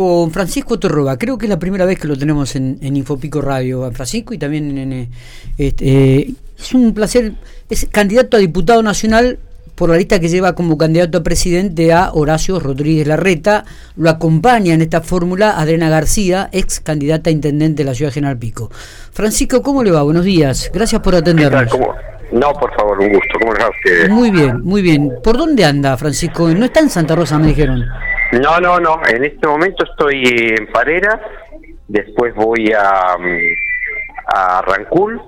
Con Francisco Torroba, creo que es la primera vez que lo tenemos en, Infopico Radio, Francisco, y también en, eh, este, es un placer, es candidato a diputado nacional por la lista que lleva como candidato a presidente a Horacio Rodríguez Larreta, lo acompaña en esta fórmula Adriana García, ex candidata a intendente de la ciudad de General Pico. Francisco, ¿cómo le va? Buenos días, gracias por atendernos. No, por favor, un gusto, ¿cómo va a? Muy bien, muy bien. ¿Por dónde anda, Francisco? ¿No está en Santa Rosa, me dijeron? No, no, no. En este momento estoy en Parera. Después voy a, a Rancul.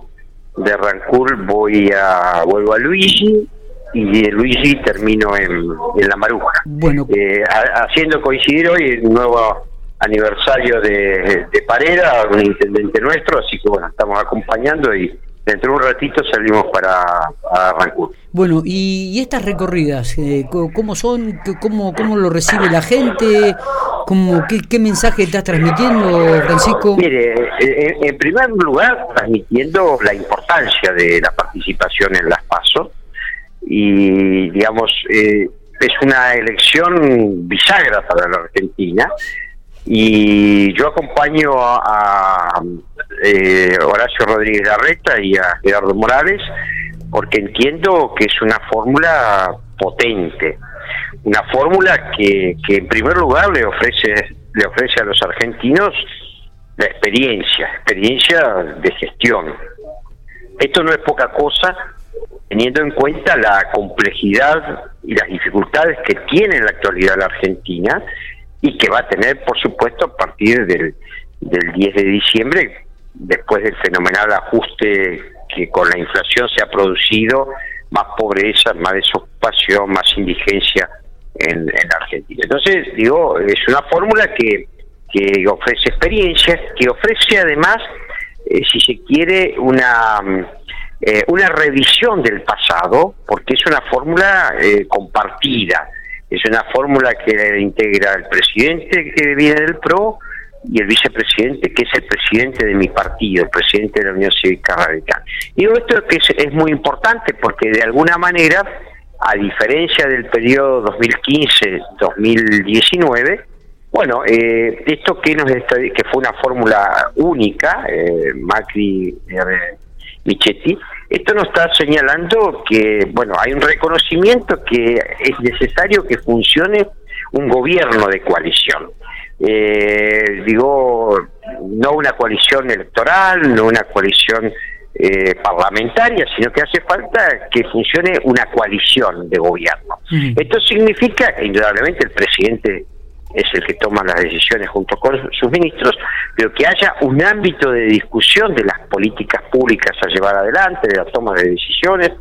De Rancul voy a vuelvo a Luigi y de Luigi termino en, La Maruja. Bueno, eh, haciendo coincidir hoy el nuevo aniversario de, de Parera, un intendente nuestro, así que bueno, estamos acompañando y dentro de un ratito salimos para, para Bueno, ¿y, estas recorridas, eh, cómo son? Cómo, ¿Cómo lo recibe la gente? ¿Cómo, qué, qué mensaje estás transmitiendo, Francisco? Mire, eh, en, primer lugar, transmitiendo la importancia de la participación en las PASO y, digamos, eh, es una elección bisagra para la Argentina y yo acompaño a eh, Horacio Rodríguez Larreta y a Gerardo Morales, porque entiendo que es una fórmula potente, una fórmula que, en primer lugar le ofrece, le ofrece a los argentinos la experiencia, experiencia de gestión. Esto no es poca cosa teniendo en cuenta la complejidad y las dificultades que tiene en la actualidad la Argentina y que va a tener, por supuesto, a partir del, del 10 de diciembre, después del fenomenal ajuste que con la inflación se ha producido, más pobreza, más desocupación, más indigencia en, Argentina. Entonces, digo, es una fórmula que, que ofrece experiencia, que ofrece además, eh, si se quiere, una, eh, una revisión del pasado, porque es una fórmula eh, compartida, es una fórmula que integra el presidente que viene del PRO, y el vicepresidente, que es el presidente de mi partido, el presidente de la Unión Cívica Radical. Digo esto que es, muy importante porque de alguna manera, a diferencia del periodo 2015-2019, bueno, eh, esto que nos que fue una fórmula única, eh, Macri eh, Michetti, esto nos está señalando que, bueno, hay un reconocimiento que es necesario que funcione un gobierno de coalición eh, digo, no una coalición electoral, no una coalición eh, parlamentaria, sino que hace falta que funcione una coalición de gobierno. Esto significa que indudablemente el presidente es el que toma las decisiones junto con sus ministros, pero que haya un ámbito de discusión de las políticas públicas a llevar adelante, de la toma de decisiones,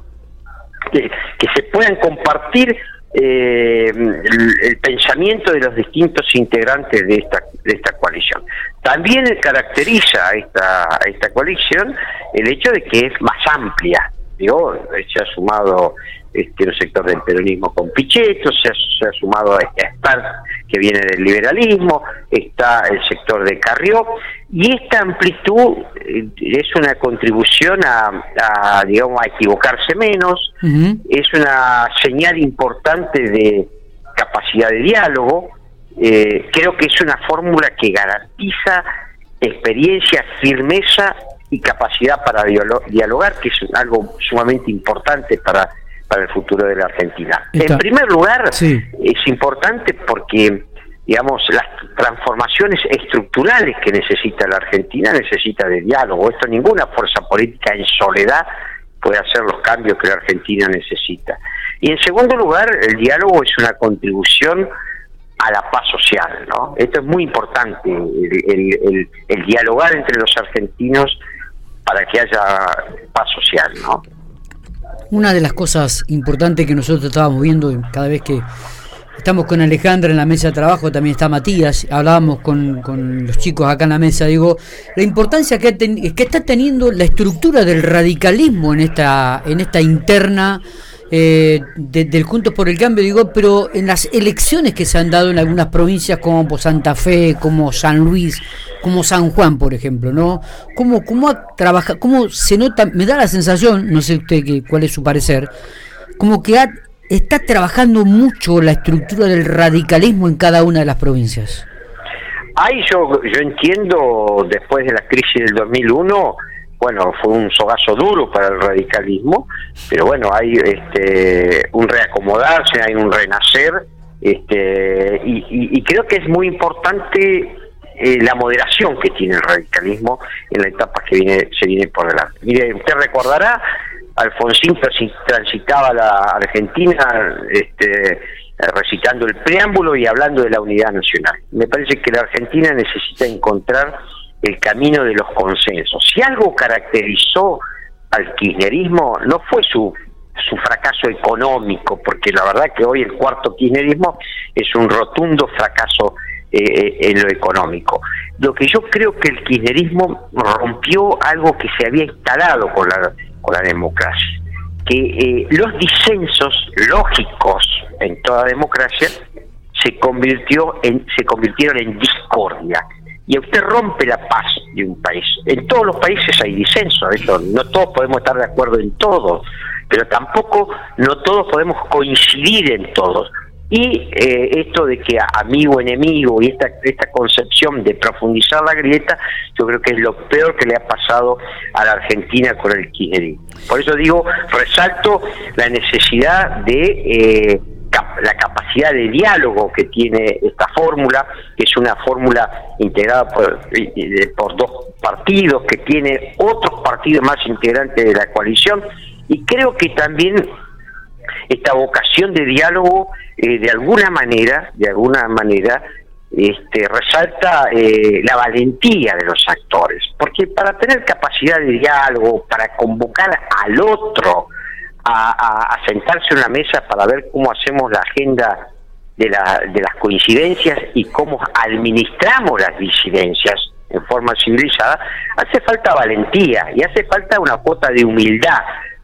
que, que se puedan compartir eh, el, pensamiento de los distintos integrantes de esta, de esta coalición. También caracteriza a esta, esta coalición el hecho de que es más amplia. Digo, se ha sumado este, el sector del peronismo con Pichetto, se ha, sumado a Spar que viene del liberalismo, está el sector de Carrió, y esta amplitud eh, es una contribución a, digamos, a equivocarse menos, es una señal importante de capacidad de diálogo, eh, creo que es una fórmula que garantiza experiencia, firmeza y capacidad para dialogar, que es algo sumamente importante para para el futuro de la Argentina. En primer lugar, es importante porque, digamos, las transformaciones estructurales que necesita la Argentina necesita de diálogo. Esto ninguna fuerza política en soledad puede hacer los cambios que la Argentina necesita. Y en segundo lugar, el diálogo es una contribución a la paz social, ¿no? Esto es muy importante, el, el dialogar entre los argentinos para que haya paz social, ¿no? Una de las cosas importantes que nosotros estábamos viendo cada vez que estamos con Alejandra en la mesa de trabajo, también está Matías, hablábamos con, con los chicos acá en la mesa, digo, la importancia que, que está teniendo la estructura del radicalismo en esta, en esta interna eh, del Juntos por el Cambio, digo, pero en las elecciones que se han dado en algunas provincias como Santa Fe, como San Luis, como San Juan, por ejemplo, ¿no? ¿Cómo, cómo trabaja, cómo se nota, me da la sensación, no sé usted qué, cuál es su parecer, como que está trabajando mucho la estructura del radicalismo en cada una de las provincias? ahí yo, yo entiendo, después de la crisis del 2001, bueno, fue un sogazo duro para el radicalismo, pero bueno, hay este, un reacomodarse, hay un renacer, este, y, creo que es muy importante eh, la moderación que tiene el radicalismo en la etapa que viene, se viene por delante. Mire, usted recordará, Alfonsín transitaba la Argentina este, recitando el preámbulo y hablando de la unidad nacional. Me parece que la Argentina necesita encontrar el camino de los consensos. Si algo caracterizó al kirchnerismo no fue su, su fracaso económico, porque la verdad que hoy el cuarto kirchnerismo es un rotundo fracaso eh, en lo económico. Lo que yo creo que el kirchnerismo rompió algo que se había instalado con la, con la democracia, que eh, los disensos lógicos en toda democracia se convirtió en se convirtieron en discordia y usted rompe la paz de un país. En todos los países hay disenso, no todos podemos estar de acuerdo en todo, pero tampoco no todos podemos coincidir en todos. Y eh, esto de que amigo enemigo y esta esta concepción de profundizar la grieta, yo creo que es lo peor que le ha pasado a la Argentina con el kirchnerismo. Por eso digo, resalto la necesidad de eh, la capacidad de diálogo que tiene esta fórmula, que es una fórmula integrada por, dos partidos, que tiene otros partidos más integrantes de la coalición, y creo que también esta vocación de diálogo, eh, de alguna manera, de alguna manera, este, resalta eh, la valentía de los actores, porque para tener capacidad de diálogo, para convocar al otro, a, sentarse en una mesa para ver cómo hacemos la agenda de, de las coincidencias y cómo administramos las disidencias en forma civilizada, hace falta valentía y hace falta una cuota de humildad,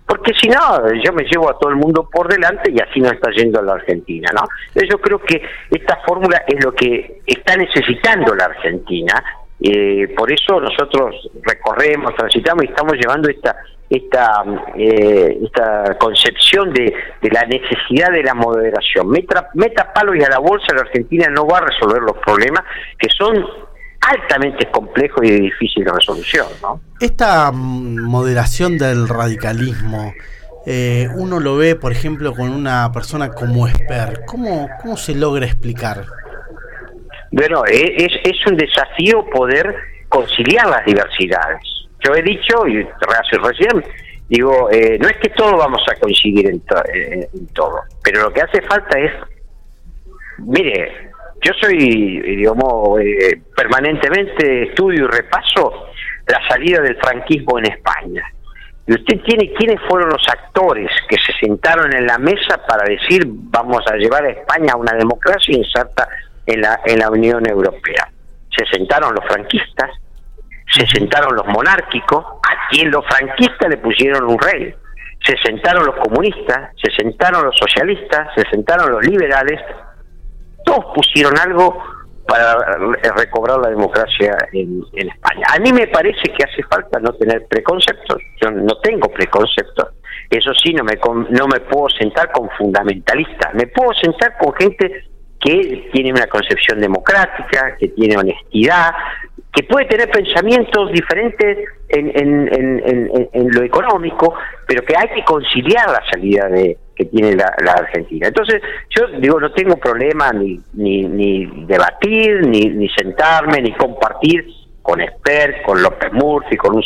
porque si no, yo me llevo a todo el mundo por delante y así no está yendo a la Argentina, ¿no? yo creo que esta fórmula es lo que está necesitando la Argentina, eh, por eso nosotros recorremos, transitamos y estamos llevando esta esta, eh, esta concepción de, la necesidad de la moderación. Meta, meta palos y a la bolsa, la Argentina no va a resolver los problemas que son altamente complejos y de difícil resolución. ¿no? Esta mm, moderación del radicalismo, eh, uno lo ve, por ejemplo, con una persona como Esper. ¿Cómo, cómo se logra explicar? Bueno, e, es, es un desafío poder conciliar las diversidades yo he dicho, y recién, digo, eh, no es que todos vamos a coincidir en, todo, pero lo que hace falta es, mire, yo soy, digamos, eh, permanentemente estudio y repaso la salida del franquismo en España. Y usted tiene quiénes fueron los actores que se sentaron en la mesa para decir vamos a llevar a España a una democracia inserta en la, en la Unión Europea. Se sentaron los franquistas, se sentaron los monárquicos, a quien los franquistas le pusieron un rey, se sentaron los comunistas, se sentaron los socialistas, se sentaron los liberales, todos pusieron algo para recobrar la democracia en, España. A mí me parece que hace falta no tener preconceptos, yo no tengo preconceptos, eso sí, no me, no me puedo sentar con fundamentalistas, me puedo sentar con gente que tiene una concepción democrática, que tiene honestidad, que puede tener pensamientos diferentes en, en, en, lo económico, pero que hay que conciliar la salida de, que tiene la, Argentina. Entonces, yo digo, no tengo problema ni, ni, ni debatir, ni, ni sentarme, ni compartir con Esper, con López Murphy, con un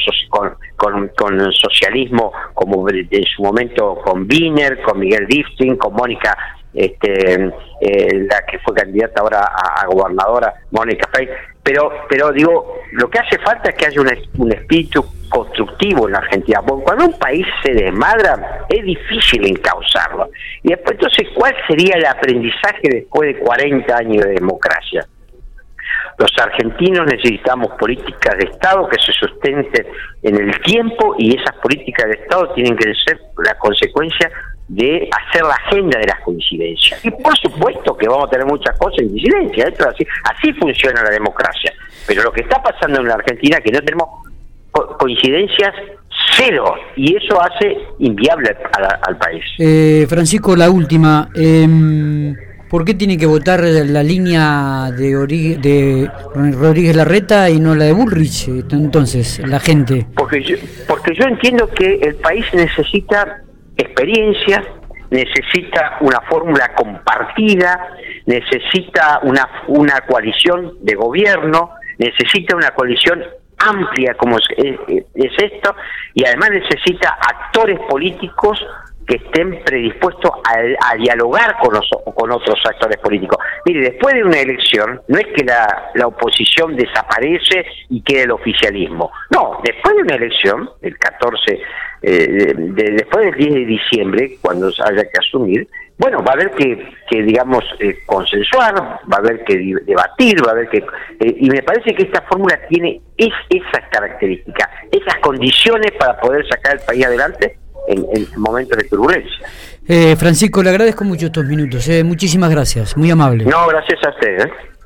con, con el socialismo como en su momento con Wiener, con Miguel Difting, con Mónica este, eh, la que fue candidata ahora a, gobernadora, Mónica Frey, pero, pero digo, lo que hace falta es que haya un, espíritu constructivo en la Argentina, porque cuando un país se desmadra es difícil encauzarlo. Y después entonces, ¿cuál sería el aprendizaje después de 40 años de democracia? Los argentinos necesitamos políticas de Estado que se sustenten en el tiempo y esas políticas de Estado tienen que ser la consecuencia de hacer la agenda de las coincidencias. Y por supuesto que vamos a tener muchas cosas en disidencia, así, así funciona la democracia. Pero lo que está pasando en la Argentina es que no tenemos coincidencias cero y eso hace inviable al país. Eh, Francisco, la última. Em, ¿por qué tiene que votar la línea de, de Rodríguez Larreta y no la de Bullrich? Entonces, la gente. Porque yo, porque yo entiendo que el país necesita experiencia, necesita una fórmula compartida, necesita una, una coalición de gobierno, necesita una coalición amplia como es, esto, y además necesita actores políticos que estén predispuestos a, dialogar con, los, con otros actores políticos. Mire, después de una elección, no es que la, oposición desaparece y quede el oficialismo. No, después de una elección, el 14, eh, después del 10 de diciembre, cuando haya que asumir, bueno, va a haber que, que digamos, eh, consensuar, va a haber que debatir, va a haber que... Eh, y me parece que esta fórmula tiene es, esas características, esas condiciones para poder sacar el país adelante en, momentos de turbulencia. Eh, Francisco, le agradezco mucho estos minutos. muchísimas gracias, muy amable. No, gracias a usted.